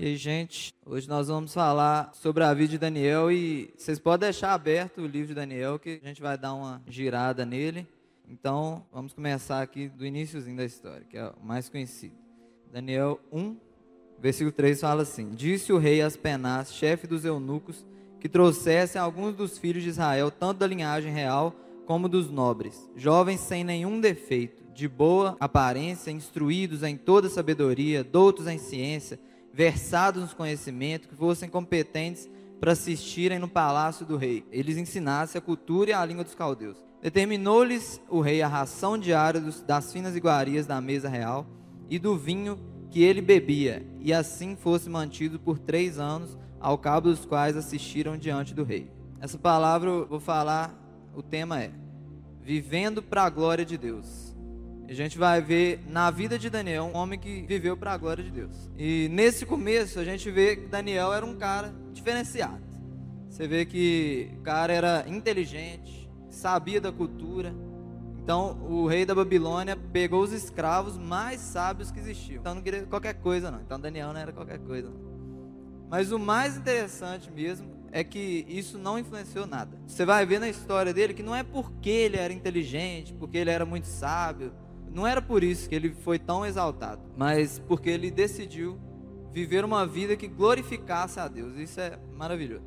E aí, gente, hoje nós vamos falar sobre a vida de Daniel e vocês podem deixar aberto o livro de Daniel que a gente vai dar uma girada nele. Então, vamos começar aqui do iníciozinho da história, que é o mais conhecido. Daniel 1, versículo 3 fala assim: Disse o rei Aspenaz, chefe dos eunucos, que trouxessem alguns dos filhos de Israel, tanto da linhagem real como dos nobres, jovens sem nenhum defeito, de boa aparência, instruídos em toda sabedoria, doutos em ciência, versados nos conhecimentos, que fossem competentes para assistirem no palácio do rei. Eles ensinassem a cultura e a língua dos caldeus. Determinou-lhes o rei a ração diária dos, das finas iguarias da mesa real e do vinho que ele bebia, e assim fosse mantido por três anos, ao cabo dos quais assistiram diante do rei. Essa palavra, eu vou falar, o tema é Vivendo para a glória de Deus. A gente vai ver na vida de Daniel um homem que viveu para a glória de Deus. E nesse começo a gente vê que Daniel era um cara diferenciado. Você vê que o cara era inteligente, sabia da cultura. Então o rei da Babilônia pegou os escravos mais sábios que existiam. Então não queria qualquer coisa não. Então Daniel não era qualquer coisa. Não. Mas o mais interessante mesmo é que isso não influenciou nada. Você vai ver na história dele que não é porque ele era inteligente, porque ele era muito sábio, não era por isso que ele foi tão exaltado, mas porque ele decidiu viver uma vida que glorificasse a Deus. Isso é maravilhoso.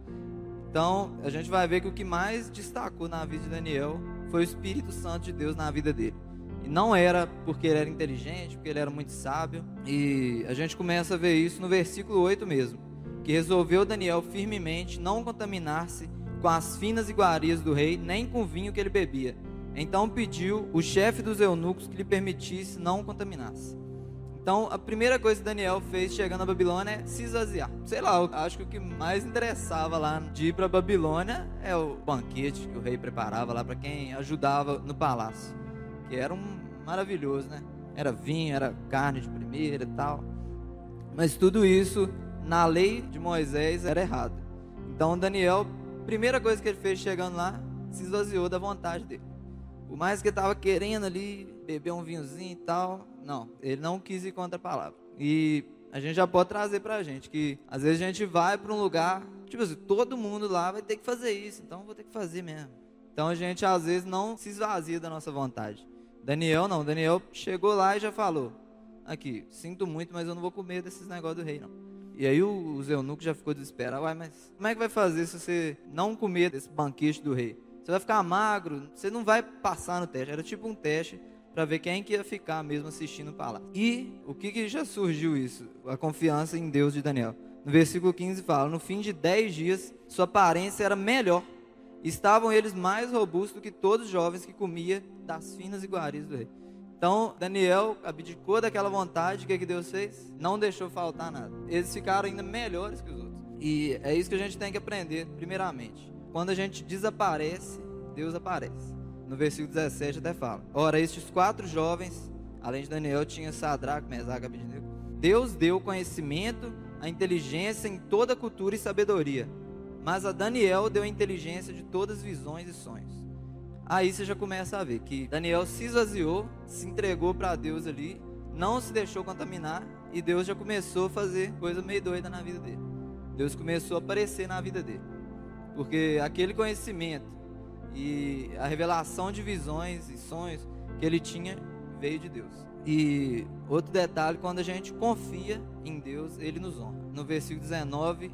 Então, a gente vai ver que o que mais destacou na vida de Daniel foi o Espírito Santo de Deus na vida dele. E não era porque ele era inteligente, porque ele era muito sábio. E a gente começa a ver isso no versículo 8 mesmo. Que resolveu Daniel firmemente não contaminar-se com as finas iguarias do rei, nem com o vinho que ele bebia então pediu o chefe dos eunucos que lhe permitisse não contaminasse. Então, a primeira coisa que Daniel fez chegando à Babilônia é se esvaziar. Sei lá, eu acho que o que mais interessava lá de ir para Babilônia é o banquete que o rei preparava lá para quem ajudava no palácio, que era um maravilhoso, né? Era vinho, era carne de primeira e tal. Mas tudo isso na lei de Moisés era errado. Então, Daniel, primeira coisa que ele fez chegando lá, se esvaziou da vontade dele. Por mais que ele estava querendo ali beber um vinhozinho e tal, não, ele não quis ir contra a palavra. E a gente já pode trazer para a gente que às vezes a gente vai para um lugar, tipo assim, todo mundo lá vai ter que fazer isso, então vou ter que fazer mesmo. Então a gente às vezes não se esvazia da nossa vontade. Daniel não, Daniel chegou lá e já falou: Aqui, sinto muito, mas eu não vou comer desses negócios do rei, não. E aí o, o já ficou desesperado: Uai, mas como é que vai fazer se você não comer desse banquete do rei? Você vai ficar magro, você não vai passar no teste. Era tipo um teste para ver quem que ia ficar mesmo assistindo para lá. E o que, que já surgiu isso? A confiança em Deus de Daniel. No versículo 15 fala: No fim de dez dias, sua aparência era melhor. Estavam eles mais robustos do que todos os jovens que comia das finas iguarias do rei. Então, Daniel abdicou daquela vontade, o que, que Deus fez? Não deixou faltar nada. Eles ficaram ainda melhores que os outros. E é isso que a gente tem que aprender, primeiramente. Quando a gente desaparece, Deus aparece. No versículo 17 até fala: Ora, estes quatro jovens, além de Daniel, tinha Sadraque, Mesaque Abednego. Deus deu conhecimento, a inteligência em toda cultura e sabedoria. Mas a Daniel deu a inteligência de todas as visões e sonhos. Aí você já começa a ver que Daniel se esvaziou, se entregou para Deus ali, não se deixou contaminar e Deus já começou a fazer coisa meio doida na vida dele. Deus começou a aparecer na vida dele. Porque aquele conhecimento e a revelação de visões e sonhos que ele tinha veio de Deus. E outro detalhe, quando a gente confia em Deus, ele nos honra. No versículo 19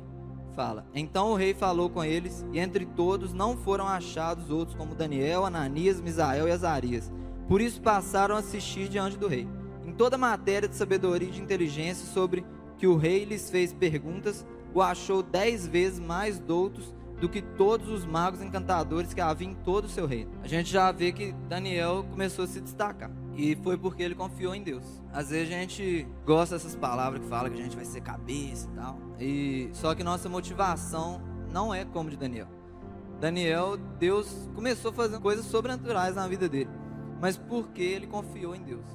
fala: Então o rei falou com eles, e entre todos não foram achados outros como Daniel, Ananias, Misael e Azarias. Por isso passaram a assistir diante do rei. Em toda matéria de sabedoria e de inteligência sobre que o rei lhes fez perguntas, o achou dez vezes mais doutos do que todos os magos encantadores que havia em todo o seu reino. A gente já vê que Daniel começou a se destacar. E foi porque ele confiou em Deus. Às vezes a gente gosta dessas palavras que falam que a gente vai ser cabeça e tal. E só que nossa motivação não é como de Daniel. Daniel, Deus começou fazendo coisas sobrenaturais na vida dele, mas porque ele confiou em Deus.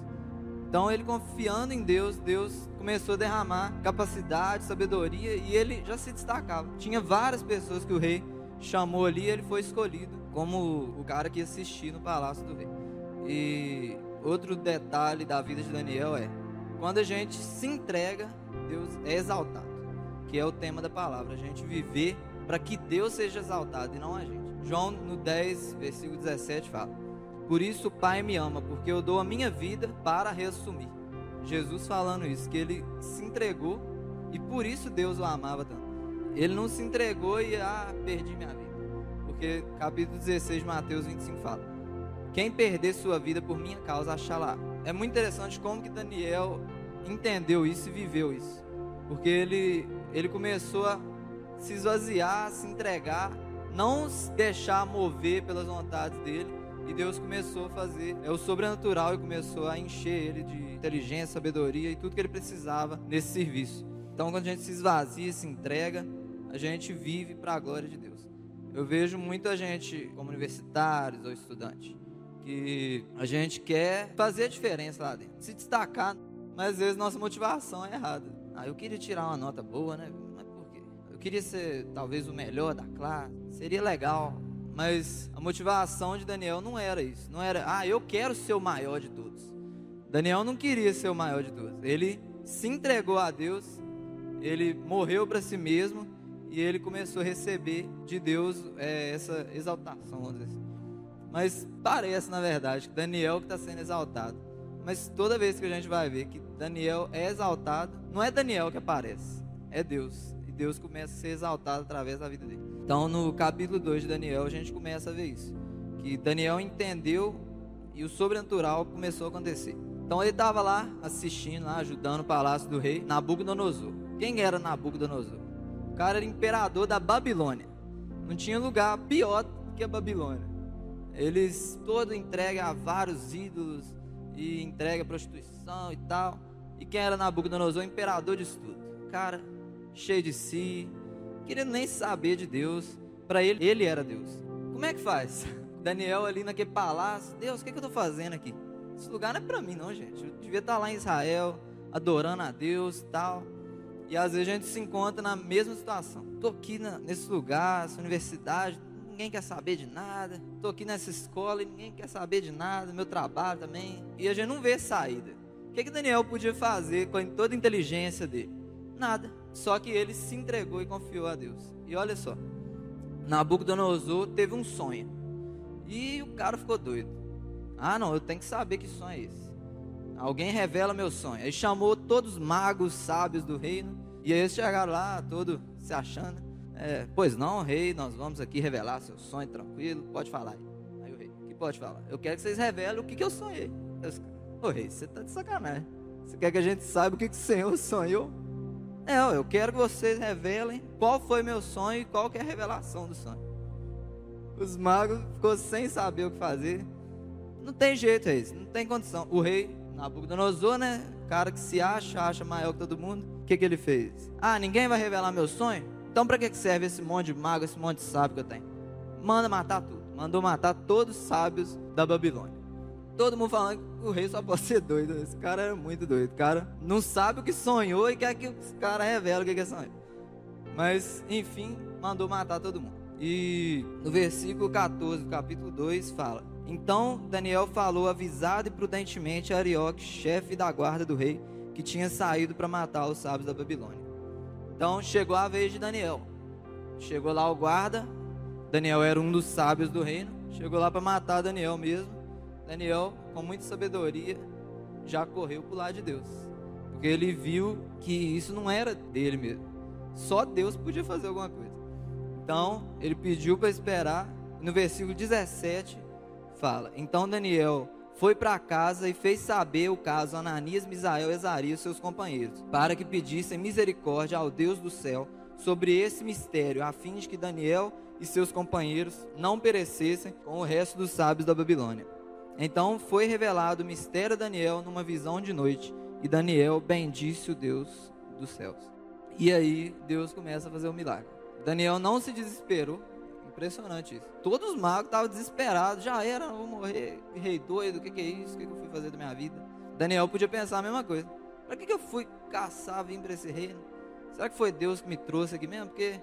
Então ele confiando em Deus, Deus começou a derramar capacidade, sabedoria e ele já se destacava. Tinha várias pessoas que o rei chamou ali, e ele foi escolhido como o cara que ia assistir no palácio do rei. E outro detalhe da vida de Daniel é quando a gente se entrega, Deus é exaltado. que é o tema da palavra, a gente viver para que Deus seja exaltado e não a gente. João no 10, versículo 17 fala: Por isso o Pai me ama, porque eu dou a minha vida para reassumir. Jesus falando isso, que ele se entregou e por isso Deus o amava tanto. Ele não se entregou e ah, perdi minha vida. Porque capítulo 16 de Mateus 25 fala: Quem perder sua vida por minha causa, achará. É muito interessante como que Daniel entendeu isso e viveu isso. Porque ele, ele começou a se esvaziar, se entregar, não se deixar mover pelas vontades dele. E Deus começou a fazer é o sobrenatural e começou a encher ele de inteligência, sabedoria e tudo que ele precisava nesse serviço. Então, quando a gente se esvazia, se entrega, a gente vive para a glória de Deus. Eu vejo muita gente, como universitários ou estudantes, que a gente quer fazer a diferença lá dentro, se destacar, mas às vezes nossa motivação é errada. Ah, eu queria tirar uma nota boa, né? Mas por quê? Eu queria ser talvez o melhor da classe, seria legal. Mas a motivação de Daniel não era isso. Não era, ah, eu quero ser o maior de todos. Daniel não queria ser o maior de todos. Ele se entregou a Deus, ele morreu para si mesmo e ele começou a receber de Deus é, essa exaltação, vamos dizer assim. Mas parece, na verdade, que Daniel que está sendo exaltado. Mas toda vez que a gente vai ver que Daniel é exaltado, não é Daniel que aparece, é Deus. E Deus começa a ser exaltado através da vida dele. Então, no capítulo 2 de Daniel, a gente começa a ver isso. Que Daniel entendeu e o sobrenatural começou a acontecer. Então, ele estava lá assistindo, lá, ajudando o palácio do rei Nabucodonosor. Quem era Nabucodonosor? O cara era imperador da Babilônia. Não tinha lugar pior que a Babilônia. Eles todo entrega a vários ídolos e entrega prostituição e tal. E quem era Nabucodonosor? Imperador de tudo. Cara, cheio de si, querendo nem saber de Deus. Para ele, ele era Deus. Como é que faz? Daniel ali naquele palácio. Deus, o que, que eu estou fazendo aqui? Esse lugar não é para mim, não, gente. Eu devia estar lá em Israel, adorando a Deus e tal. E às vezes a gente se encontra na mesma situação. Estou aqui na, nesse lugar, essa universidade, ninguém quer saber de nada. Estou aqui nessa escola e ninguém quer saber de nada. Meu trabalho também. E a gente não vê saída. O que, que Daniel podia fazer com toda a inteligência dele? Nada. Só que ele se entregou e confiou a Deus. E olha só. Nabucodonosor teve um sonho. E o cara ficou doido. Ah, não, eu tenho que saber que sonho é esse. Alguém revela meu sonho. Aí chamou todos os magos sábios do reino. E aí eles chegaram lá, todo se achando. É, pois não, rei, nós vamos aqui revelar seu sonho tranquilo. Pode falar aí. Aí o rei, que pode falar? Eu quero que vocês revelem o que, que eu sonhei. Ô rei, você tá de sacanagem. Você quer que a gente saiba o que, que o Senhor sonhou? É, eu quero que vocês revelem qual foi meu sonho e qual que é a revelação do sonho. Os magos ficou sem saber o que fazer. Não tem jeito, reis, não tem condição. O rei Nabucodonosor, né? Cara que se acha, acha maior que todo mundo. O que, que ele fez? Ah, ninguém vai revelar meu sonho? Então para que serve esse monte de mago, esse monte de sábio que eu tenho? Manda matar tudo. Mandou matar todos os sábios da Babilônia. Todo mundo falando que o rei só pode ser doido. Esse cara é muito doido. O cara não sabe o que sonhou e quer que o cara revele o que é sonho. Mas, enfim, mandou matar todo mundo. E no versículo 14 do capítulo 2 fala: então Daniel falou avisado e prudentemente a Arioque, chefe da guarda do rei, que tinha saído para matar os sábios da Babilônia. Então chegou a vez de Daniel. Chegou lá o guarda. Daniel era um dos sábios do reino. Chegou lá para matar Daniel mesmo. Daniel, com muita sabedoria, já correu para o lado de Deus. Porque ele viu que isso não era dele mesmo. Só Deus podia fazer alguma coisa. Então, ele pediu para esperar. No versículo 17, fala: Então Daniel foi para casa e fez saber o caso a Ananias, Misael, e seus companheiros, para que pedissem misericórdia ao Deus do céu sobre esse mistério, a fim de que Daniel e seus companheiros não perecessem com o resto dos sábios da Babilônia. Então foi revelado o mistério a Daniel numa visão de noite, e Daniel bendisse o Deus dos céus. E aí Deus começa a fazer o um milagre. Daniel não se desesperou, Impressionante isso. Todos os magos estavam desesperados. Já era, vou morrer. Rei doido, o que, que, é isso? O que, que, eu fui fazer da minha vida? Daniel podia pensar a mesma coisa. Para que, que eu fui caçar, vim para esse reino? Será que foi Deus que me trouxe aqui mesmo? Porque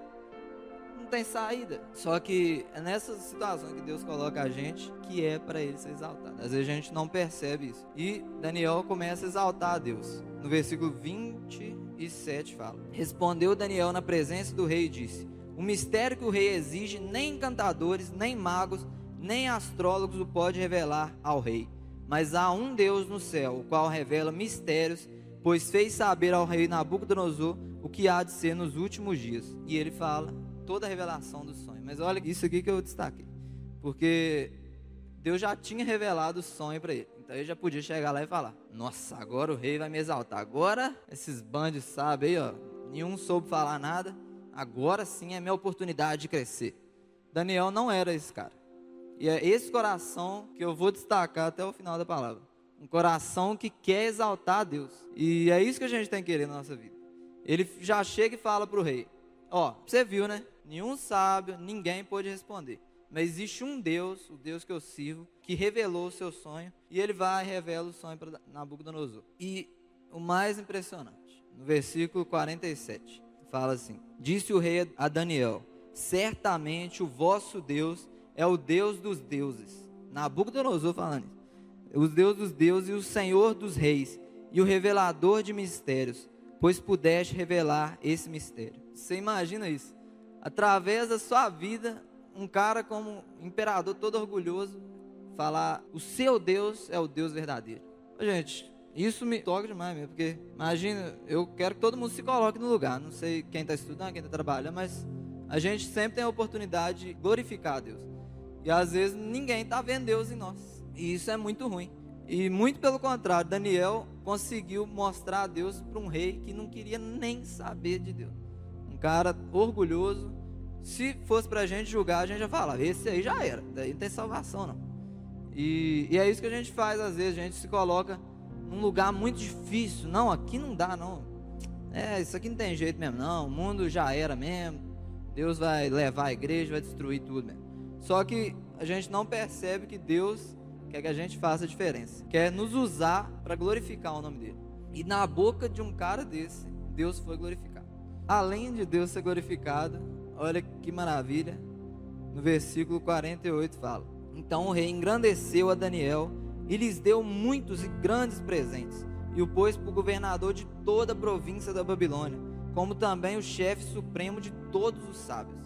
não tem saída. Só que é nessa situação que Deus coloca a gente que é para ele ser exaltado. Às vezes a gente não percebe isso. E Daniel começa a exaltar a Deus. No versículo 20 e 7 fala: Respondeu Daniel na presença do rei e disse: O mistério que o rei exige, nem encantadores, nem magos, nem astrólogos o pode revelar ao rei. Mas há um Deus no céu, o qual revela mistérios, pois fez saber ao rei Nabucodonosor o que há de ser nos últimos dias. E ele fala toda a revelação do sonho. Mas olha isso aqui que eu destaquei. Porque Deus já tinha revelado o sonho para ele. Então ele já podia chegar lá e falar: Nossa, agora o rei vai me exaltar. Agora esses bandos sabem aí, ó. Nenhum soube falar nada. Agora sim é minha oportunidade de crescer. Daniel não era esse cara. E é esse coração que eu vou destacar até o final da palavra. Um coração que quer exaltar a Deus. E é isso que a gente tem que querer na nossa vida. Ele já chega e fala para o rei: Ó, você viu, né? Nenhum sábio, ninguém pôde responder. Mas existe um Deus, o Deus que eu sirvo, que revelou o seu sonho. E ele vai e revela o sonho para Nabucodonosor. E o mais impressionante, no versículo 47, fala assim: Disse o rei a Daniel: Certamente o vosso Deus é o Deus dos deuses. Nabucodonosor falando isso. Os Deus dos deuses e o Senhor dos reis e o revelador de mistérios, pois pudeste revelar esse mistério. Você imagina isso? Através da sua vida, um cara como imperador todo orgulhoso falar: "O seu Deus é o Deus verdadeiro". Gente, isso me toca demais mesmo, porque imagina, eu quero que todo mundo se coloque no lugar. Não sei quem está estudando, quem está trabalhando, mas a gente sempre tem a oportunidade de glorificar a Deus. E às vezes ninguém está vendo Deus em nós. E isso é muito ruim. E muito pelo contrário, Daniel conseguiu mostrar a Deus para um rei que não queria nem saber de Deus. Cara orgulhoso. Se fosse para a gente julgar, a gente já falava: esse aí já era, daí não tem salvação não. E, e é isso que a gente faz às vezes, a gente se coloca num lugar muito difícil. Não, aqui não dá não. É, isso aqui não tem jeito mesmo não. O mundo já era mesmo. Deus vai levar a igreja, vai destruir tudo mesmo. Só que a gente não percebe que Deus quer que a gente faça a diferença, quer nos usar para glorificar o nome dele. E na boca de um cara desse, Deus foi glorificado. Além de Deus ser glorificado, olha que maravilha, no versículo 48 fala: Então o rei engrandeceu a Daniel e lhes deu muitos e grandes presentes, e o pôs por governador de toda a província da Babilônia, como também o chefe supremo de todos os sábios.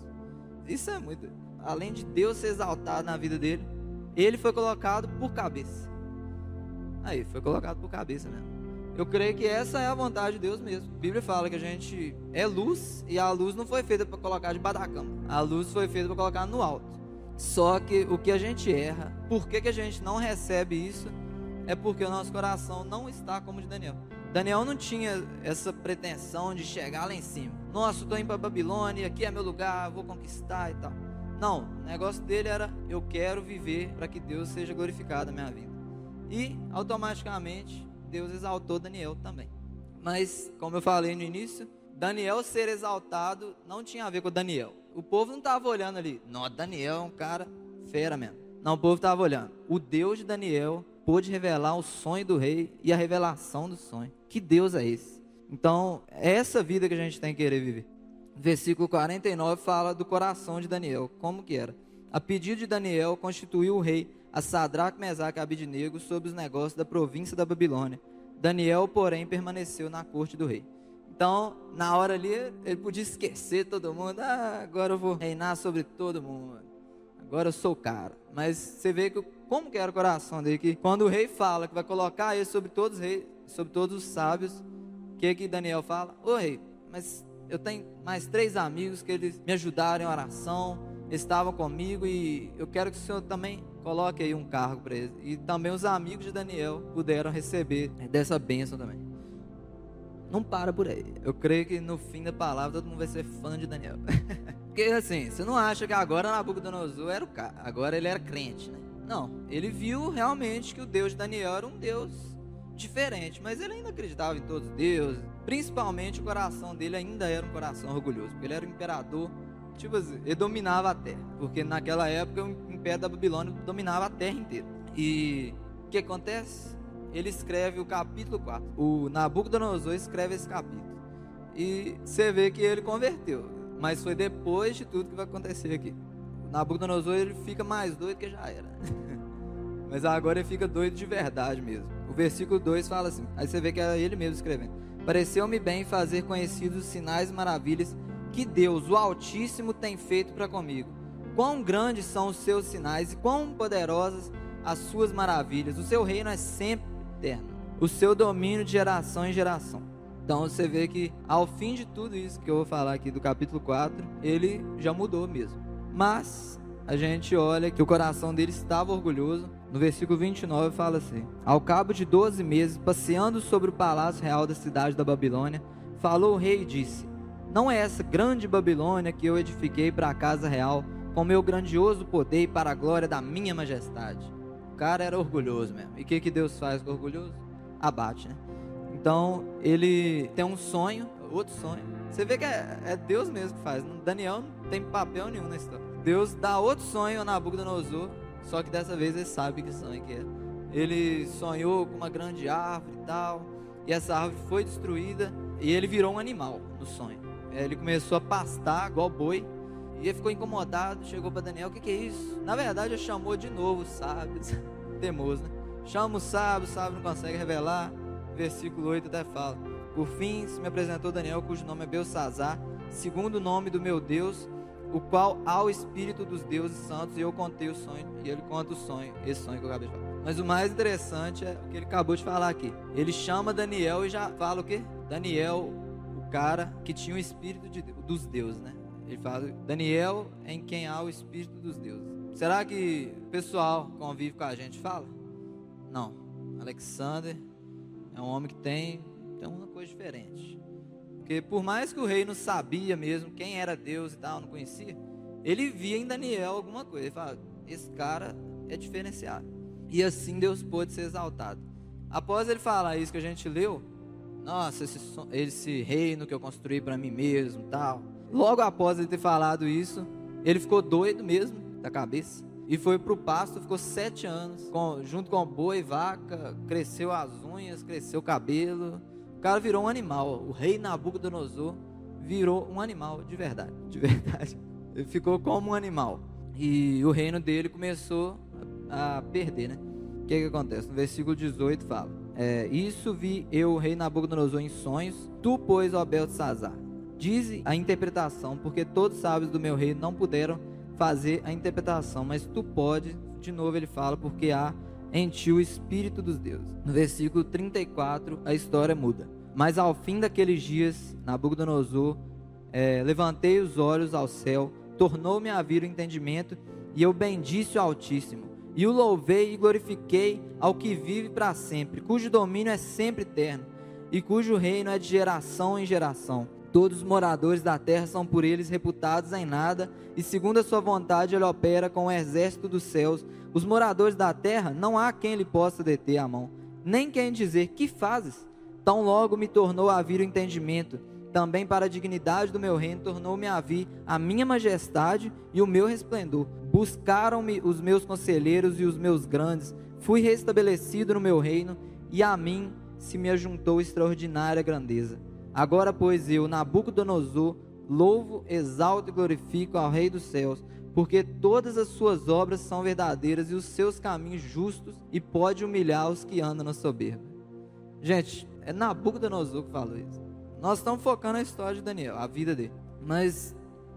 Isso é muito além de Deus ser exaltado na vida dele, ele foi colocado por cabeça. Aí, foi colocado por cabeça mesmo. Eu creio que essa é a vontade de Deus mesmo. A Bíblia fala que a gente é luz e a luz não foi feita para colocar debaixo da cama. A luz foi feita para colocar no alto. Só que o que a gente erra, por que, que a gente não recebe isso, é porque o nosso coração não está como o de Daniel. Daniel não tinha essa pretensão de chegar lá em cima. Nossa, estou indo para Babilônia, aqui é meu lugar, vou conquistar e tal. Não, o negócio dele era eu quero viver para que Deus seja glorificado na minha vida. E automaticamente Deus exaltou Daniel também. Mas, como eu falei no início, Daniel ser exaltado não tinha a ver com Daniel. O povo não estava olhando ali, não, Daniel é um cara fera mesmo. Não, o povo estava olhando. O Deus de Daniel pôde revelar o sonho do rei e a revelação do sonho. Que Deus é esse? Então, é essa vida que a gente tem que querer viver versículo 49 fala do coração de Daniel, como que era. A pedido de Daniel, constituiu o rei a Sadraque, Mesaque e Abidnego sobre os negócios da província da Babilônia. Daniel, porém, permaneceu na corte do rei. Então, na hora ali, ele podia esquecer todo mundo. Ah, agora eu vou reinar sobre todo mundo. Agora eu sou o cara. Mas você vê que como que era o coração dele que quando o rei fala que vai colocar ele sobre todos os reis, sobre todos os sábios, que que Daniel fala? Ô rei, mas eu tenho mais três amigos que eles me ajudaram em oração, estavam comigo e eu quero que o Senhor também coloque aí um cargo para eles. E também os amigos de Daniel puderam receber dessa bênção também. Não para por aí. Eu creio que no fim da palavra todo mundo vai ser fã de Daniel. Porque assim, você não acha que agora Nabucodonosor era o cara, agora ele era crente, né? Não, ele viu realmente que o Deus de Daniel era um Deus diferente, mas ele ainda acreditava em todos os deuses. Principalmente o coração dele ainda era um coração orgulhoso, porque ele era o imperador, tipo assim, ele dominava a terra, porque naquela época o império da Babilônia dominava a terra inteira. E o que acontece? Ele escreve o capítulo 4. O Nabucodonosor escreve esse capítulo. E você vê que ele converteu, mas foi depois de tudo que vai acontecer aqui. O Nabucodonosor ele fica mais doido que já era. mas agora ele fica doido de verdade mesmo. O versículo 2 fala assim: aí você vê que é ele mesmo escrevendo. Pareceu-me bem fazer conhecidos os sinais e maravilhas que Deus, o Altíssimo, tem feito para comigo. Quão grandes são os seus sinais e quão poderosas as suas maravilhas. O seu reino é sempre eterno, o seu domínio de geração em geração. Então você vê que ao fim de tudo isso que eu vou falar aqui do capítulo 4, ele já mudou mesmo. Mas a gente olha que o coração dele estava orgulhoso. No versículo 29 fala assim: Ao cabo de 12 meses, passeando sobre o palácio real da cidade da Babilônia, falou o rei e disse: Não é essa grande Babilônia que eu edifiquei para a casa real, com meu grandioso poder e para a glória da minha majestade. O cara era orgulhoso mesmo. E o que, que Deus faz com orgulhoso? Abate, né? Então, ele tem um sonho, outro sonho. Você vê que é, é Deus mesmo que faz. Daniel não tem papel nenhum na história. Deus dá outro sonho a Nabucodonosor, só que dessa vez ele sabe que sonho que é. Ele sonhou com uma grande árvore e tal, e essa árvore foi destruída e ele virou um animal no sonho. Ele começou a pastar igual boi e ele ficou incomodado, chegou para Daniel, o que, que, é isso? Na verdade, ele chamou de novo o sábio, temoso, né? Chama o sábio, o sábio não consegue revelar versículo 8 até fala: Por fim se me apresentou Daniel, cujo nome é Belsazar, segundo o nome do meu Deus, o qual há o espírito dos deuses santos, e eu contei o sonho, e ele conta o sonho, esse sonho que eu acabei de falar. Mas o mais interessante é o que ele acabou de falar aqui. Ele chama Daniel e já fala o quê? Daniel, cara que tinha o espírito de, dos deuses, né? Ele fala, Daniel em quem há o espírito dos deuses. Será que o pessoal convive com a gente fala? Não. Alexander é um homem que tem, tem uma coisa diferente. Porque por mais que o rei não sabia mesmo quem era Deus e tal, não conhecia, ele via em Daniel alguma coisa. Ele fala, esse cara é diferenciado. E assim Deus pôde ser exaltado. Após ele falar isso que a gente leu, nossa, esse, esse reino que eu construí para mim mesmo, tal. Logo após ele ter falado isso, ele ficou doido mesmo da cabeça e foi para o pasto, ficou sete anos, com, junto com boi e vaca, cresceu as unhas, cresceu o cabelo. O cara virou um animal. O rei Nabucodonosor virou um animal de verdade, de verdade. Ele ficou como um animal. E o reino dele começou a perder, né? O que, que acontece? No versículo 18 fala: é, Isso vi eu, rei Nabucodonosor, em sonhos, tu, pois, ó Beltesazar. Dize a interpretação, porque todos os sábios do meu reino não puderam fazer a interpretação, mas tu pode, de novo ele fala, porque há em ti o Espírito dos deuses. No versículo 34, a história muda. Mas ao fim daqueles dias, Nabucodonosor, é, levantei os olhos ao céu, tornou-me a vir o entendimento, e eu bendisse o Altíssimo, e o louvei e glorifiquei ao que vive para sempre, cujo domínio é sempre eterno, e cujo reino é de geração em geração. Todos os moradores da terra são por eles reputados em nada, e segundo a sua vontade ele opera com o exército dos céus. Os moradores da terra não há quem lhe possa deter a mão, nem quem dizer: Que fazes? Tão logo me tornou a vir o entendimento, também para a dignidade do meu reino tornou-me a vir a minha majestade e o meu resplendor. Buscaram-me os meus conselheiros e os meus grandes, fui restabelecido no meu reino, e a mim se me ajuntou extraordinária grandeza. Agora, pois, eu, Nabucodonosor, louvo, exalto e glorifico ao Rei dos céus, porque todas as suas obras são verdadeiras e os seus caminhos justos, e pode humilhar os que andam na soberba. Gente, é Nabucodonosor que falou isso. Nós estamos focando na história de Daniel, a vida dele. Mas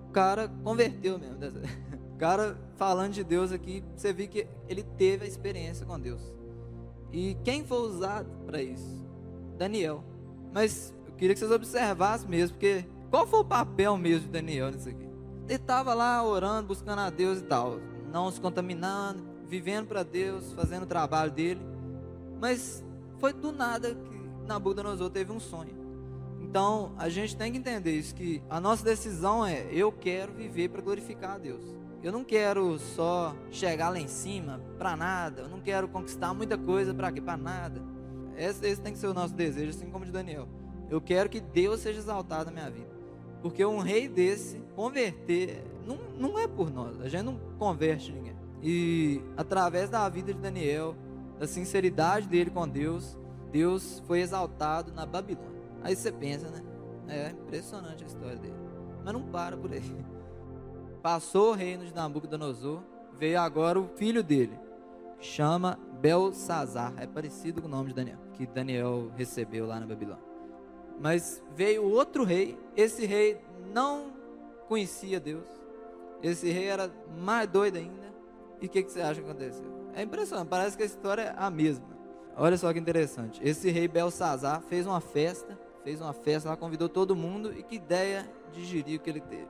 o cara converteu mesmo. O cara falando de Deus aqui, você vê que ele teve a experiência com Deus. E quem foi usado para isso? Daniel. Mas Queria que vocês observassem mesmo, porque qual foi o papel mesmo de Daniel nisso aqui? Ele estava lá orando, buscando a Deus e tal, não se contaminando, vivendo para Deus, fazendo o trabalho dele. Mas foi do nada que Nabucodonosor teve um sonho. Então, a gente tem que entender isso que a nossa decisão é eu quero viver para glorificar a Deus. Eu não quero só chegar lá em cima para nada. Eu não quero conquistar muita coisa para quê? Para nada. Esse, esse tem que ser o nosso desejo, assim como de Daniel. Eu quero que Deus seja exaltado na minha vida. Porque um rei desse, converter, não, não é por nós. A gente não converte ninguém. E através da vida de Daniel, da sinceridade dele com Deus, Deus foi exaltado na Babilônia. Aí você pensa, né? É impressionante a história dele. Mas não para por aí. Passou o reino de Nabucodonosor, veio agora o filho dele, chama Belsazar. É parecido com o nome de Daniel, que Daniel recebeu lá na Babilônia. Mas veio outro rei, esse rei não conhecia Deus. Esse rei era mais doido ainda. E o que, que você acha que aconteceu? É impressionante, parece que a história é a mesma. Olha só que interessante. Esse rei Belsazar fez uma festa, fez uma festa lá, convidou todo mundo e que ideia de jirico que ele teve.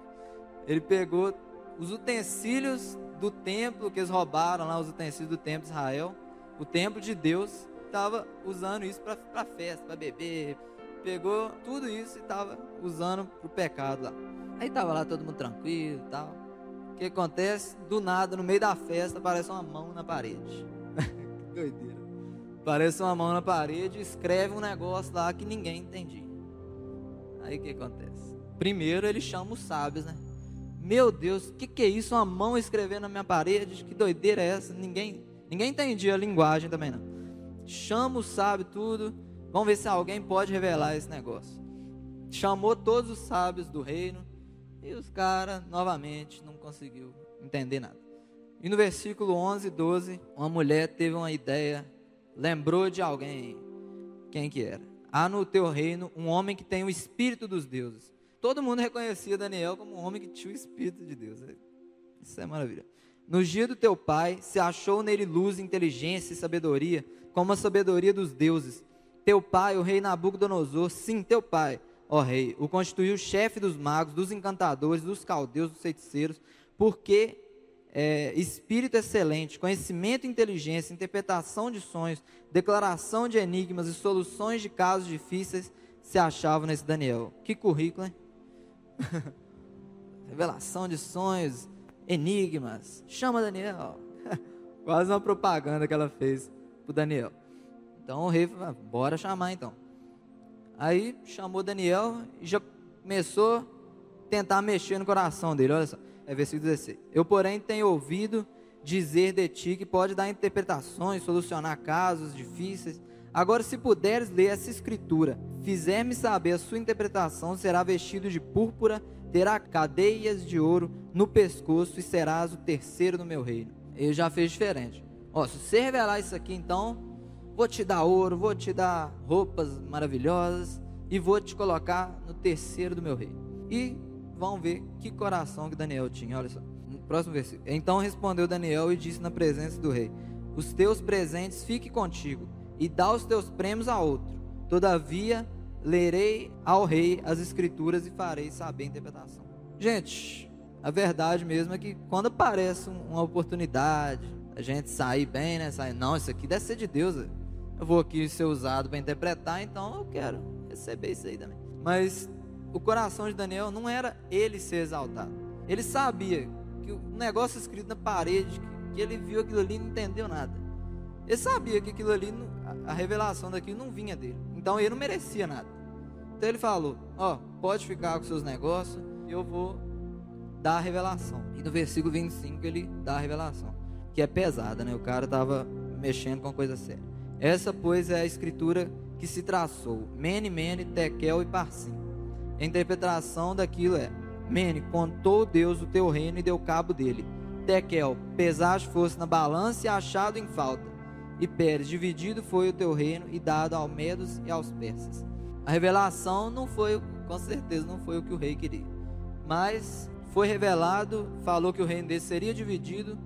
Ele pegou os utensílios do templo que eles roubaram lá, os utensílios do templo de Israel, o templo de Deus, estava usando isso para festa, para beber. Pegou tudo isso e estava usando para o pecado lá. Aí estava lá todo mundo tranquilo e tal. O que acontece? Do nada, no meio da festa, aparece uma mão na parede. que doideira. Aparece uma mão na parede e escreve um negócio lá que ninguém entendia. Aí o que acontece? Primeiro ele chama os sábios, né? Meu Deus, o que, que é isso? Uma mão escrevendo na minha parede? Que doideira é essa? Ninguém, ninguém entendia a linguagem também não. Chama o sábio tudo. Vamos ver se alguém pode revelar esse negócio. Chamou todos os sábios do reino e os caras novamente não conseguiu entender nada. E no versículo 11 e 12, uma mulher teve uma ideia, lembrou de alguém. Quem que era? Há no teu reino um homem que tem o espírito dos deuses. Todo mundo reconhecia Daniel como um homem que tinha o espírito de Deus. Isso é maravilha. No dia do teu pai se achou nele luz, inteligência e sabedoria, como a sabedoria dos deuses. Teu pai, o rei Nabucodonosor, sim, teu pai, ó rei, o constituiu chefe dos magos, dos encantadores, dos caldeus, dos feiticeiros, porque é, espírito excelente, conhecimento e inteligência, interpretação de sonhos, declaração de enigmas e soluções de casos difíceis se achavam nesse Daniel. Que currículo, hein? Revelação de sonhos, enigmas. Chama Daniel. Quase uma propaganda que ela fez pro Daniel. Então o rei falou, bora chamar então. Aí chamou Daniel e já começou a tentar mexer no coração dele. Olha só, é versículo 16. Eu, porém, tenho ouvido dizer de ti que pode dar interpretações, solucionar casos difíceis. Agora, se puderes ler essa escritura, fizer-me saber a sua interpretação, será vestido de púrpura, terá cadeias de ouro no pescoço e serás o terceiro no meu reino. Ele já fez diferente. Ó, se você revelar isso aqui, então vou te dar ouro, vou te dar roupas maravilhosas e vou te colocar no terceiro do meu reino. E vão ver que coração que Daniel tinha. Olha só, próximo versículo. Então respondeu Daniel e disse na presença do rei: Os teus presentes fiquem contigo e dá os teus prêmios a outro. Todavia, lerei ao rei as escrituras e farei saber a interpretação. Gente, a verdade mesmo é que quando aparece uma oportunidade, a gente sair bem, né? Sair, não, isso aqui deve ser de Deus eu vou aqui ser usado para interpretar, então eu quero receber isso aí também. Mas o coração de Daniel não era ele ser exaltado. Ele sabia que o negócio escrito na parede, que ele viu aquilo ali e não entendeu nada. Ele sabia que aquilo ali, a revelação daquilo não vinha dele. Então ele não merecia nada. Então ele falou: Ó, oh, pode ficar com seus negócios, eu vou dar a revelação. E no versículo 25 ele dá a revelação, que é pesada, né? O cara estava mexendo com coisa séria. Essa, pois, é a escritura que se traçou: Mene, Mene, Tekel e Parsim. A interpretação daquilo é: Mene, contou Deus o teu reino e deu cabo dele. Tekel, pesaste fosse na balança e achado em falta. E Pérez, dividido foi o teu reino e dado aos medos e aos persas. A revelação não foi, com certeza, não foi o que o rei queria. Mas foi revelado, falou que o reino dele seria dividido.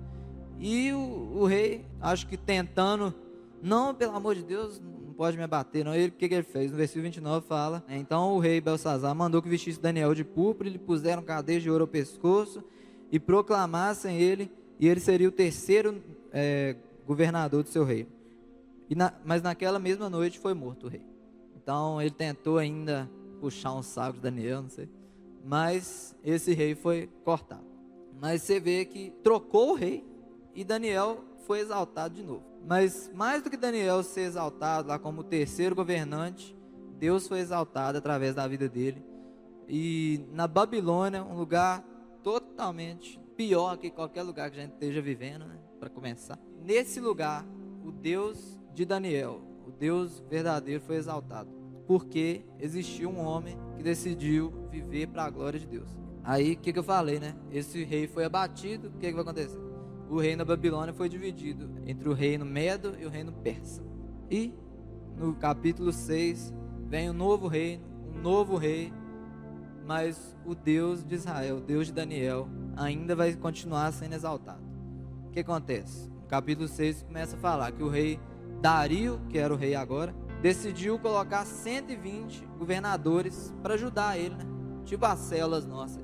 E o, o rei, acho que tentando não, pelo amor de Deus, pode me abater. Não, ele, o que, que ele fez? No versículo 29 fala: Então o rei Belsazar mandou que vestisse Daniel de púrpura, lhe puseram cadeias de ouro ao pescoço e proclamassem ele, e ele seria o terceiro é, governador do seu reino. Na, mas naquela mesma noite foi morto o rei. Então ele tentou ainda puxar um saco de Daniel, não sei. Mas esse rei foi cortado. Mas você vê que trocou o rei e Daniel foi exaltado de novo. Mas mais do que Daniel ser exaltado lá como o terceiro governante, Deus foi exaltado através da vida dele. E na Babilônia, um lugar totalmente pior que qualquer lugar que a gente esteja vivendo, né? para começar. Nesse lugar, o Deus de Daniel, o Deus verdadeiro, foi exaltado. Porque existiu um homem que decidiu viver para a glória de Deus. Aí, o que, que eu falei, né? Esse rei foi abatido, o que, que vai acontecer? O reino da Babilônia foi dividido entre o reino medo e o reino persa. E no capítulo 6 vem um novo reino, um novo rei, mas o Deus de Israel, o Deus de Daniel, ainda vai continuar sendo exaltado. O que acontece? No capítulo 6 começa a falar que o rei Dario, que era o rei agora, decidiu colocar 120 governadores para ajudar ele, né? tipo as células nossas.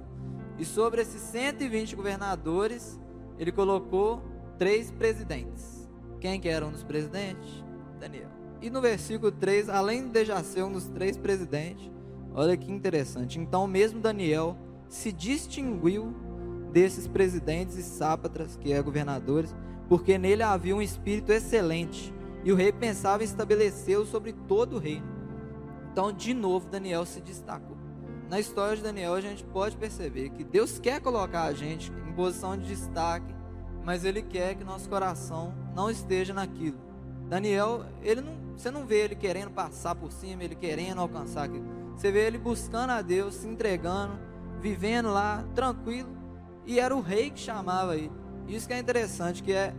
E sobre esses 120 governadores, ele colocou três presidentes. Quem que era um dos presidentes? Daniel. E no versículo 3, além de já ser um dos três presidentes, olha que interessante. Então, mesmo Daniel se distinguiu desses presidentes e sápatras, que é governadores, porque nele havia um espírito excelente, e o rei pensava em estabelecê-lo sobre todo o reino. Então, de novo, Daniel se destacou. Na história de Daniel, a gente pode perceber que Deus quer colocar a gente em posição de destaque, mas Ele quer que nosso coração não esteja naquilo. Daniel, ele não, você não vê ele querendo passar por cima, ele querendo alcançar aquilo. Você vê ele buscando a Deus, se entregando, vivendo lá, tranquilo, e era o rei que chamava ele. Isso que é interessante, que é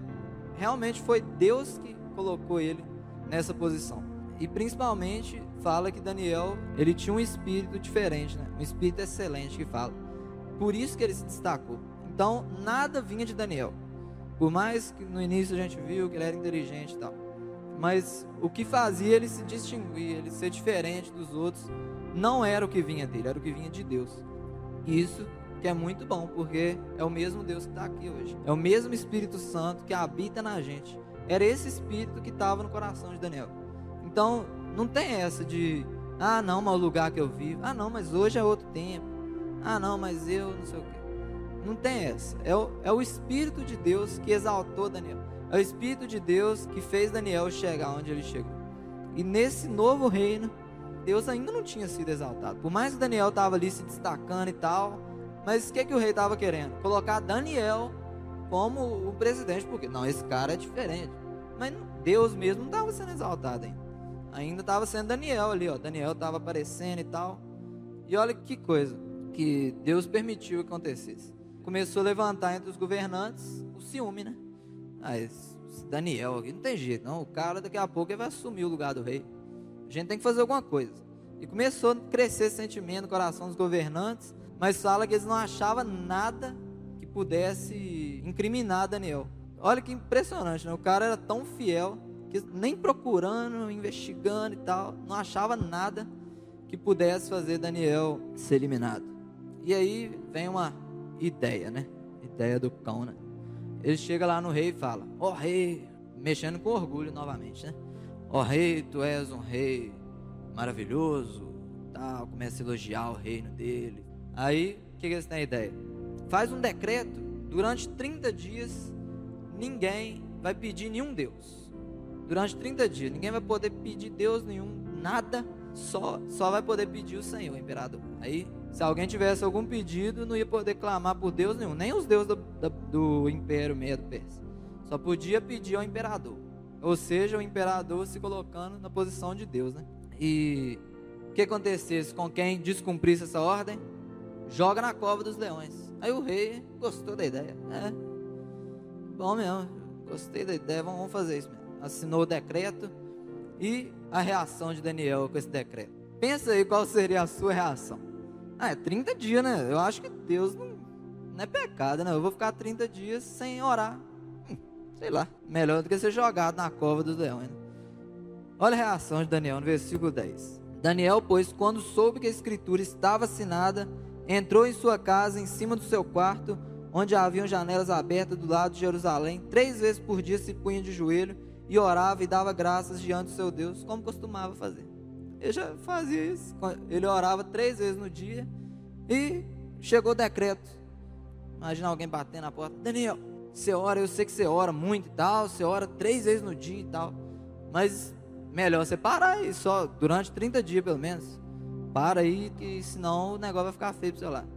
realmente foi Deus que colocou ele nessa posição. E principalmente fala que Daniel, ele tinha um espírito diferente, né? Um espírito excelente que fala. Por isso que ele se destacou. Então, nada vinha de Daniel. Por mais que no início a gente viu que ele era inteligente e tal. Mas o que fazia ele se distinguir, ele ser diferente dos outros, não era o que vinha dele, era o que vinha de Deus. Isso que é muito bom, porque é o mesmo Deus que está aqui hoje. É o mesmo Espírito Santo que habita na gente. Era esse Espírito que estava no coração de Daniel. Então, não tem essa de, ah, não, mas o lugar que eu vivo. Ah, não, mas hoje é outro tempo. Ah, não, mas eu não sei o quê. Não tem essa. É o, é o Espírito de Deus que exaltou Daniel. É o Espírito de Deus que fez Daniel chegar onde ele chegou. E nesse novo reino, Deus ainda não tinha sido exaltado. Por mais que Daniel estava ali se destacando e tal, mas o que, que o rei estava querendo? Colocar Daniel como o presidente, porque não, esse cara é diferente. Mas Deus mesmo não estava sendo exaltado ainda. Ainda estava sendo Daniel ali, ó. Daniel estava aparecendo e tal. E olha que coisa que Deus permitiu que acontecesse. Começou a levantar entre os governantes o ciúme, né? Ah, esse Daniel aqui não tem jeito, não. O cara daqui a pouco vai assumir o lugar do rei. A gente tem que fazer alguma coisa. E começou a crescer esse sentimento no coração dos governantes mas fala que eles não achavam nada que pudesse incriminar Daniel. Olha que impressionante, né? O cara era tão fiel que nem procurando, investigando e tal, não achava nada que pudesse fazer Daniel ser eliminado. E aí vem uma ideia, né? Ideia do cão, né? Ele chega lá no rei e fala: Ó oh, rei, mexendo com orgulho novamente, né? Ó oh, rei, tu és um rei maravilhoso, tal. Começa a elogiar o reino dele, Aí, o que, que eles têm a ideia? Faz um decreto, durante 30 dias, ninguém vai pedir nenhum Deus. Durante 30 dias, ninguém vai poder pedir Deus nenhum, nada, só, só vai poder pedir o Senhor, imperador. Aí, se alguém tivesse algum pedido, não ia poder clamar por Deus nenhum, nem os deuses do, do, do Império Medo Persa. Só podia pedir ao imperador. Ou seja, o imperador se colocando na posição de Deus, né? E o que acontecesse com quem descumprisse essa ordem? joga na cova dos leões. Aí o rei gostou da ideia. É, bom mesmo, gostei da ideia, vamos fazer isso mesmo. Assinou o decreto e a reação de Daniel com esse decreto. Pensa aí qual seria a sua reação. Ah, é 30 dias, né? Eu acho que Deus não, não é pecado, né? Eu vou ficar 30 dias sem orar. Hum, sei lá, melhor do que ser jogado na cova dos leões. Né? Olha a reação de Daniel no versículo 10. Daniel, pois, quando soube que a escritura estava assinada, entrou em sua casa, em cima do seu quarto, onde haviam janelas abertas do lado de Jerusalém. Três vezes por dia se punha de joelho e orava e dava graças diante do seu Deus, como costumava fazer. Ele já fazia isso. Ele orava três vezes no dia e chegou o decreto. Imagina alguém batendo na porta: Daniel, você ora, eu sei que você ora muito e tal, você ora três vezes no dia e tal, mas melhor você parar aí só durante 30 dias pelo menos. Para aí, que senão o negócio vai ficar feio pro seu lado.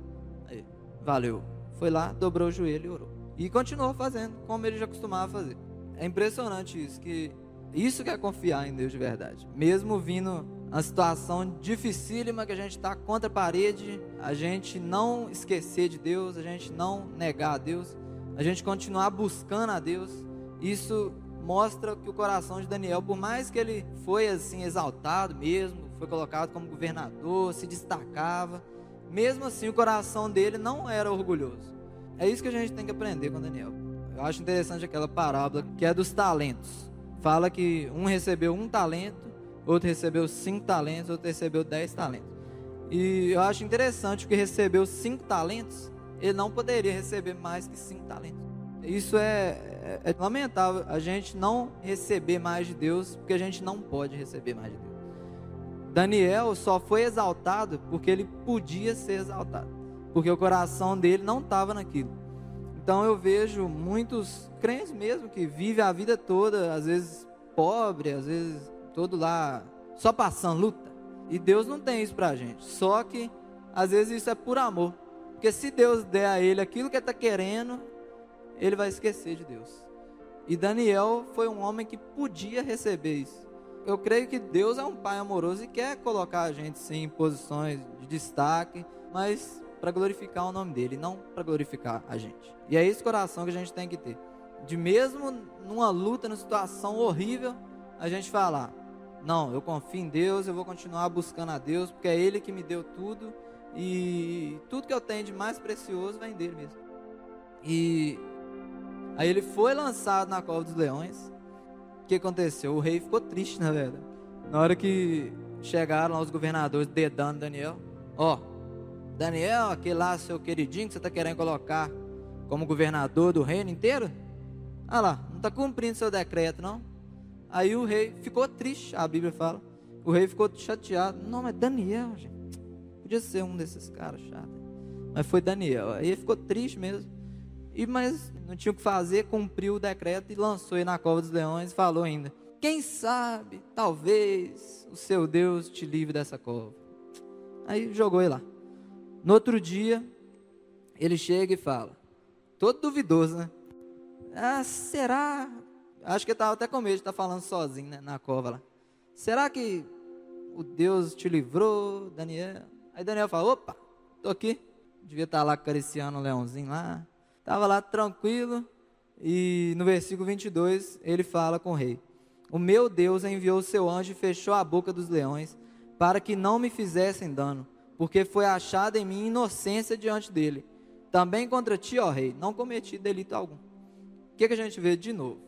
Aí, valeu. Foi lá, dobrou o joelho e orou. E continuou fazendo, como ele já costumava fazer. É impressionante isso, que isso que é confiar em Deus de verdade. Mesmo vindo uma situação dificílima que a gente está contra a parede, a gente não esquecer de Deus, a gente não negar a Deus, a gente continuar buscando a Deus. Isso mostra que o coração de Daniel, por mais que ele foi assim exaltado mesmo, foi colocado como governador, se destacava. Mesmo assim, o coração dele não era orgulhoso. É isso que a gente tem que aprender com Daniel. Eu acho interessante aquela parábola que é dos talentos. Fala que um recebeu um talento, outro recebeu cinco talentos, outro recebeu dez talentos. E eu acho interessante que recebeu cinco talentos, ele não poderia receber mais que cinco talentos. Isso é, é, é, lamentável, a gente não receber mais de Deus, porque a gente não pode receber mais de Deus. Daniel só foi exaltado porque ele podia ser exaltado, porque o coração dele não estava naquilo. Então eu vejo muitos crentes mesmo que vivem a vida toda, às vezes pobre, às vezes todo lá só passando luta. E Deus não tem isso pra gente. Só que às vezes isso é por amor. Porque se Deus der a ele aquilo que ele está querendo, ele vai esquecer de Deus. E Daniel foi um homem que podia receber isso. Eu creio que Deus é um pai amoroso e quer colocar a gente sim em posições de destaque, mas para glorificar o nome dele, não para glorificar a gente. E é esse coração que a gente tem que ter. De mesmo numa luta, numa situação horrível, a gente falar: não, eu confio em Deus, eu vou continuar buscando a Deus, porque é Ele que me deu tudo e tudo que eu tenho de mais precioso vem dele mesmo. E Aí ele foi lançado na cova dos leões. O que aconteceu? O rei ficou triste, na verdade. Na hora que chegaram lá os governadores dedando Daniel. Ó, Daniel, aquele lá, seu queridinho que você está querendo colocar como governador do reino inteiro? Ah lá, não está cumprindo seu decreto, não? Aí o rei ficou triste, a Bíblia fala. O rei ficou chateado. Não, mas Daniel, gente. Podia ser um desses caras chatos. Mas foi Daniel. Aí ele ficou triste mesmo. E mas não tinha o que fazer, cumpriu o decreto e lançou ele na cova dos leões e falou ainda: Quem sabe, talvez o seu Deus te livre dessa cova. Aí jogou ele lá. No outro dia, ele chega e fala, todo duvidoso, né? Ah, será? Acho que ele estava até com medo de estar tá falando sozinho né, na cova lá. Será que o Deus te livrou, Daniel? Aí Daniel fala: opa, tô aqui. Devia estar tá lá acariciando o leãozinho lá. Estava lá tranquilo e no versículo 22 ele fala com o rei: O meu Deus enviou o seu anjo e fechou a boca dos leões para que não me fizessem dano, porque foi achada em mim inocência diante dele. Também contra ti, ó rei, não cometi delito algum. O que, que a gente vê de novo?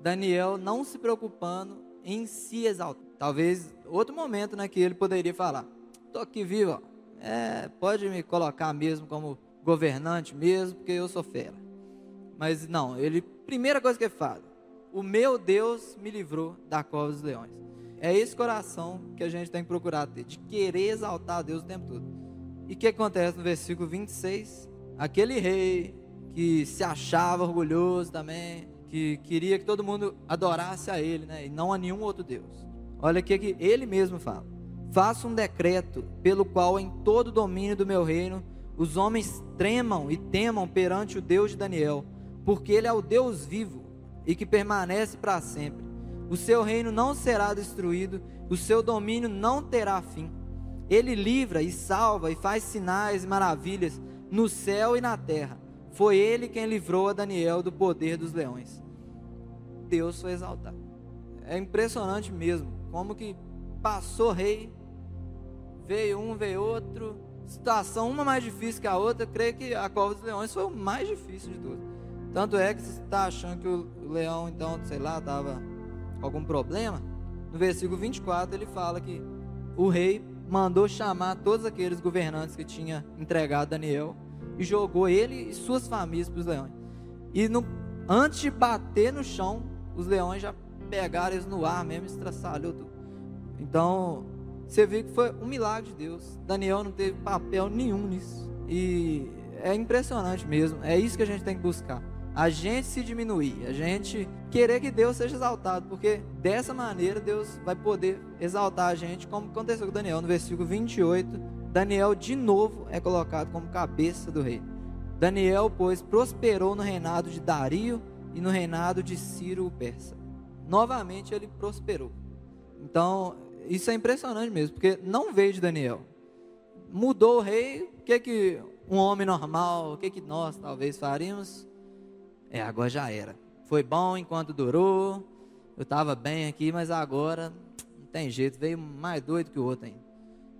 Daniel não se preocupando em se exaltar. Talvez outro momento né, que ele poderia falar: Estou aqui vivo, ó. É, pode me colocar mesmo como governante mesmo, porque eu sou fera. Mas não, ele, primeira coisa que ele fala, o meu Deus me livrou da cova dos leões. É esse coração que a gente tem que procurar ter, de querer exaltar a Deus o tempo todo. E o que acontece no versículo 26? Aquele rei que se achava orgulhoso também, que queria que todo mundo adorasse a ele, né, e não a nenhum outro Deus. Olha aqui que ele mesmo fala: Faça um decreto pelo qual em todo o domínio do meu reino os homens tremam e temam perante o Deus de Daniel, porque ele é o Deus vivo e que permanece para sempre. O seu reino não será destruído, o seu domínio não terá fim. Ele livra e salva e faz sinais e maravilhas no céu e na terra. Foi ele quem livrou a Daniel do poder dos leões. Deus foi exaltado. É impressionante mesmo como que passou rei, veio um, veio outro, situação, uma mais difícil que a outra, creio que a cova dos leões foi o mais difícil de tudo. Tanto é que você está achando que o leão, então, sei lá, estava algum problema. No versículo 24 ele fala que o rei mandou chamar todos aqueles governantes que tinha entregado Daniel e jogou ele e suas famílias para os leões. E no, antes de bater no chão, os leões já pegaram eles no ar mesmo, estraçalhou tudo. Então, você vê que foi um milagre de Deus. Daniel não teve papel nenhum nisso. E é impressionante mesmo. É isso que a gente tem que buscar. A gente se diminuir, a gente querer que Deus seja exaltado, porque dessa maneira Deus vai poder exaltar a gente, como aconteceu com Daniel no versículo 28. Daniel de novo é colocado como cabeça do rei. Daniel, pois, prosperou no reinado de Dario e no reinado de Ciro o persa. Novamente ele prosperou. Então, isso é impressionante mesmo, porque não veio de Daniel. Mudou o rei, o que que um homem normal, o que que nós talvez faríamos? É, agora já era. Foi bom enquanto durou, eu estava bem aqui, mas agora não tem jeito, veio mais doido que o outro ainda.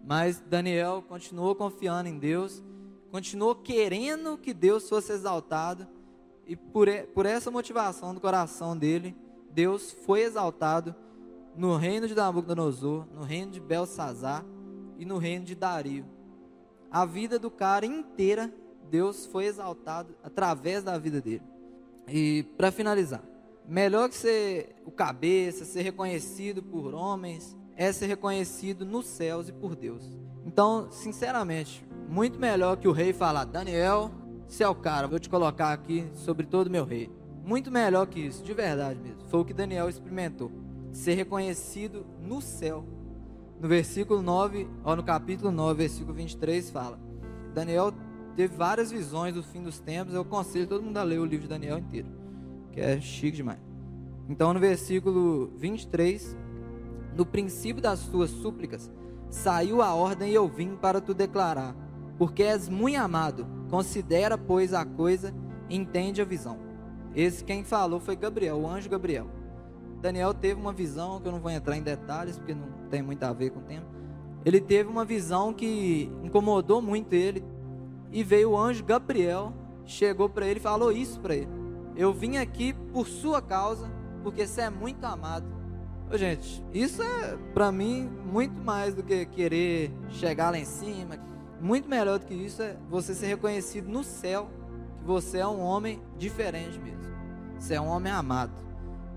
Mas Daniel continuou confiando em Deus, continuou querendo que Deus fosse exaltado, e por, por essa motivação do coração dele, Deus foi exaltado no reino de Nabucodonosor, no reino de Belsazar e no reino de Dario. A vida do cara inteira, Deus foi exaltado através da vida dele. E para finalizar, melhor que ser o cabeça, ser reconhecido por homens, é ser reconhecido nos céus e por Deus. Então, sinceramente, muito melhor que o rei falar, Daniel, você é o cara, vou te colocar aqui sobre todo meu rei. Muito melhor que isso, de verdade mesmo. Foi o que Daniel experimentou. Ser reconhecido no céu. No versículo 9, ou no capítulo 9, versículo 23, fala: Daniel teve várias visões do fim dos tempos. Eu aconselho todo mundo a ler o livro de Daniel inteiro, que é chique demais. Então, no versículo 23, no princípio das tuas súplicas, saiu a ordem e eu vim para tu declarar, porque és muito amado, considera, pois, a coisa entende a visão. Esse quem falou foi Gabriel, o anjo Gabriel. Daniel teve uma visão, que eu não vou entrar em detalhes, porque não tem muito a ver com o tempo. Ele teve uma visão que incomodou muito ele, e veio o anjo Gabriel, chegou para ele e falou isso para ele. Eu vim aqui por sua causa, porque você é muito amado Ô, gente, isso é para mim muito mais do que querer chegar lá em cima. Muito melhor do que isso é você ser reconhecido no céu que você é um homem diferente mesmo. Você é um homem amado.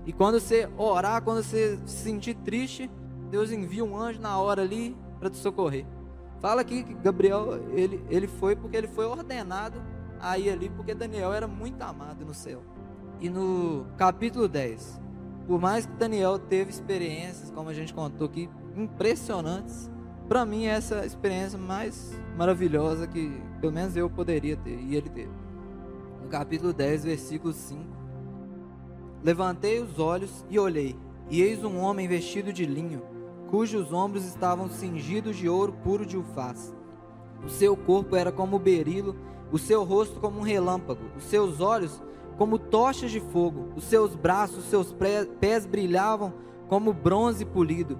E quando você orar, quando você se sentir triste, Deus envia um anjo na hora ali para te socorrer. Fala que Gabriel, ele, ele foi porque ele foi ordenado a ir ali, porque Daniel era muito amado no céu. E no capítulo 10, por mais que Daniel teve experiências, como a gente contou aqui, impressionantes, para mim essa é a experiência mais maravilhosa que pelo menos eu poderia ter e ele teve. No capítulo 10, versículo 5. Levantei os olhos e olhei, e eis um homem vestido de linho, cujos ombros estavam cingidos de ouro puro de ufaz. O seu corpo era como berilo, o seu rosto como um relâmpago, os seus olhos como tochas de fogo, os seus braços, os seus pés brilhavam como bronze polido,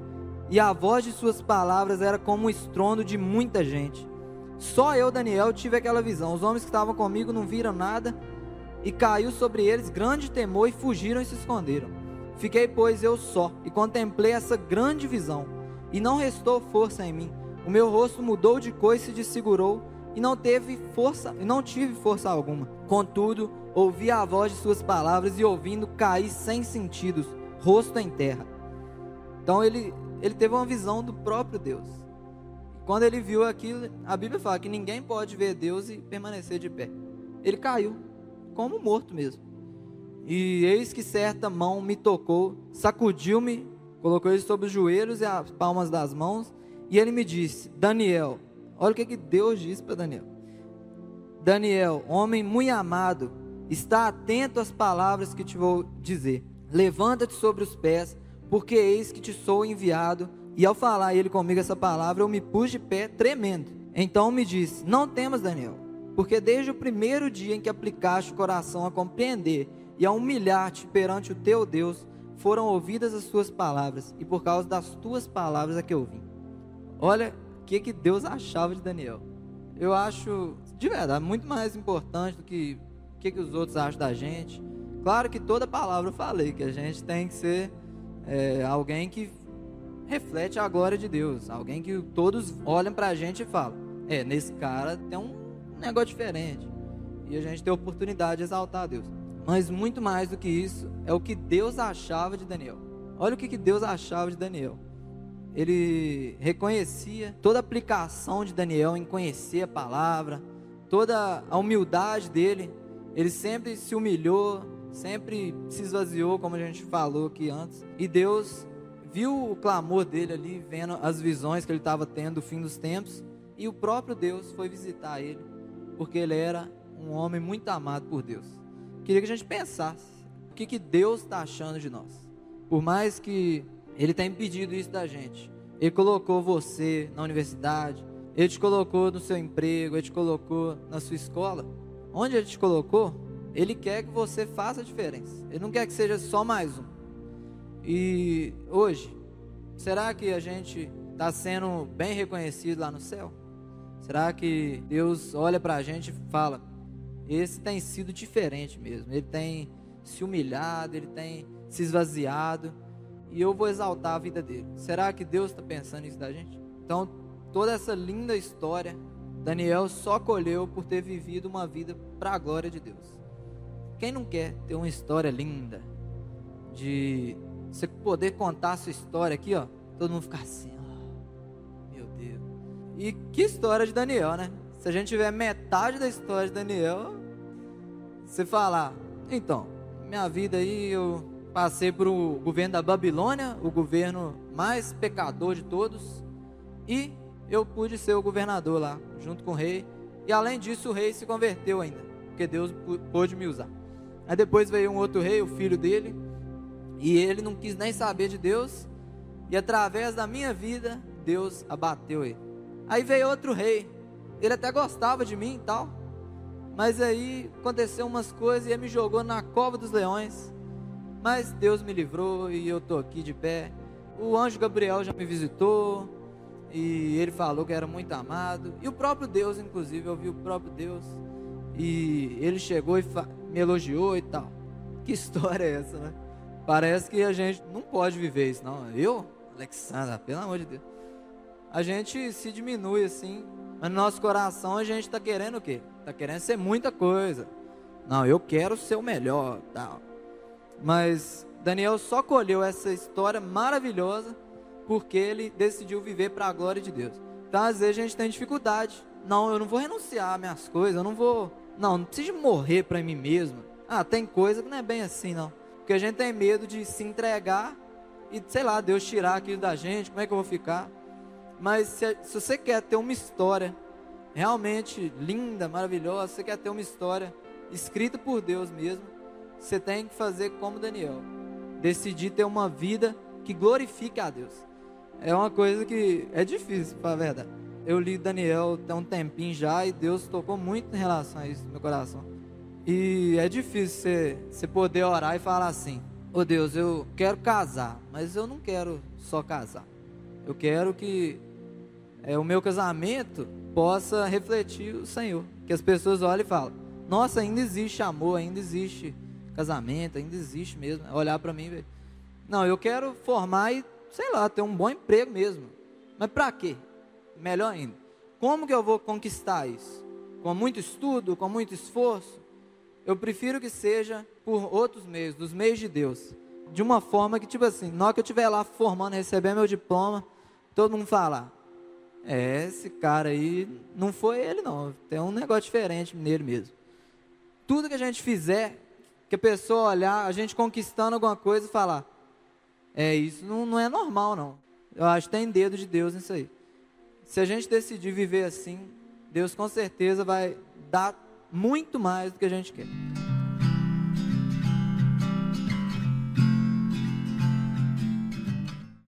e a voz de suas palavras era como o estrondo de muita gente. Só eu, Daniel, tive aquela visão. Os homens que estavam comigo não viram nada, e caiu sobre eles grande temor e fugiram e se esconderam. Fiquei, pois, eu só, e contemplei essa grande visão, e não restou força em mim. O meu rosto mudou de cor e se desfigurou, e não teve força, e não tive força alguma. Contudo, ouvi a voz de suas palavras e ouvindo caí sem sentidos, rosto em terra. Então ele ele teve uma visão do próprio Deus. Quando ele viu aquilo, a Bíblia fala que ninguém pode ver Deus e permanecer de pé. Ele caiu, como morto mesmo. E eis que certa mão me tocou, sacudiu-me, colocou ele sobre os joelhos e as palmas das mãos, e ele me disse: Daniel, olha o que, que Deus disse para Daniel. Daniel, homem muito amado, está atento às palavras que te vou dizer. Levanta-te sobre os pés, porque eis que te sou enviado. E ao falar ele comigo essa palavra, eu me pus de pé tremendo. Então me disse: Não temas, Daniel, porque desde o primeiro dia em que aplicaste o coração a compreender e a humilhar-te perante o teu Deus, foram ouvidas as tuas palavras, e por causa das tuas palavras é que eu vim. Olha o que, que Deus achava de Daniel eu acho, de verdade, muito mais importante do que o que, que os outros acham da gente. Claro que toda palavra eu falei, que a gente tem que ser é, alguém que reflete a glória de Deus. Alguém que todos olham pra gente e falam: É, nesse cara tem um negócio diferente. E a gente tem a oportunidade de exaltar a Deus. Mas muito mais do que isso, é o que Deus achava de Daniel. Olha o que, Deus achava de Daniel ele reconhecia toda a aplicação de Daniel em conhecer a palavra, toda a humildade dele. Ele sempre se humilhou, sempre se esvaziou, como a gente falou aqui antes. E Deus viu o clamor dele ali, vendo as visões que ele estava tendo do fim dos tempos. E o próprio Deus foi visitar ele, porque ele era um homem muito amado por Deus. Queria que a gente pensasse o que, que Deus está achando de nós. Por mais que ele tem pedido isso da gente. Ele colocou você na universidade, ele te colocou no seu emprego, ele te colocou na sua escola. Onde ele te colocou, ele quer que você faça a diferença. Ele não quer que seja só mais um. E hoje, será que a gente está sendo bem reconhecido lá no céu? Será que Deus olha para a gente e fala: esse tem sido diferente mesmo, ele tem se humilhado, ele tem se esvaziado e eu vou exaltar a vida dele. Será que Deus está pensando nisso da gente? Então, toda essa linda história, Daniel só colheu por ter vivido uma vida para a glória de Deus. Quem não quer ter uma história linda, de você poder contar a sua história aqui, ó, todo mundo ficar assim, ó, meu Deus. E que história de Daniel, né? Se a gente tiver metade da história de Daniel, você falar, então, minha vida aí eu passei por o governo da Babilônia, o governo mais pecador de todos, e eu pude ser o governador lá, junto com o rei. E além disso, o rei se converteu ainda, porque Deus pôde me usar. Aí depois veio um outro rei, o filho dele, e ele não quis nem saber de Deus, e através da minha vida, Deus abateu ele. Aí veio outro rei, ele até gostava de mim e tal, mas aí aconteceu umas coisas e ele me jogou na cova dos leões. Mas Deus me livrou e eu estou aqui de pé. O anjo Gabriel já me visitou e ele falou que era muito amado. E o próprio Deus, inclusive, eu vi o próprio Deus e ele chegou e me elogiou e tal. Que história é essa, né? Parece que a gente não pode viver isso, não. Eu, Alexandra, pelo amor de Deus. A gente se diminui assim, mas no nosso coração a gente está querendo o quê? Está querendo ser muita coisa. Não, eu quero ser o melhor, tal. Mas Daniel só colheu essa história maravilhosa porque ele decidiu viver para a glória de Deus. Então, às vezes, a gente tem dificuldade. Não, eu não vou renunciar às minhas coisas, eu não vou. Não, não preciso morrer para mim mesmo. Ah, tem coisa que não é bem assim, não. Porque a gente tem medo de se entregar e, sei lá, Deus tirar aquilo da gente, como é que eu vou ficar? Mas se, se você quer ter uma história realmente linda, maravilhosa, você quer ter uma história escrita por Deus mesmo, você tem que fazer como Daniel. Decidir ter uma vida que glorifique a Deus. É uma coisa que é difícil, para a verdade. Eu li Daniel tem um tempinho já e Deus tocou muito em relação a isso no meu coração. E é difícil você, você poder orar e falar assim: Ô oh Deus, eu quero casar, mas eu não quero só casar. Eu quero que é, o meu casamento possa refletir o Senhor. Que as pessoas olhem e falem: Nossa, ainda existe amor, ainda existe casamento, ainda existe mesmo. Olhar para mim, ver. Não, eu quero formar e, sei lá, ter um bom emprego mesmo. Mas para quê? Melhor ainda. Como que eu vou conquistar isso? Com muito estudo, com muito esforço? Eu prefiro que seja por outros meios, dos meios de Deus. De uma forma que, tipo assim, na hora que eu estiver lá formando, receber meu diploma, todo mundo falar, é, esse cara aí, não foi ele não, tem um negócio diferente nele mesmo. Tudo que a gente fizer que a pessoa olhar, a gente conquistando alguma coisa e falar: É, isso não, não é normal, não. Eu acho que tem dedo de Deus nisso aí. Se a gente decidir viver assim, Deus com certeza vai dar muito mais do que a gente quer.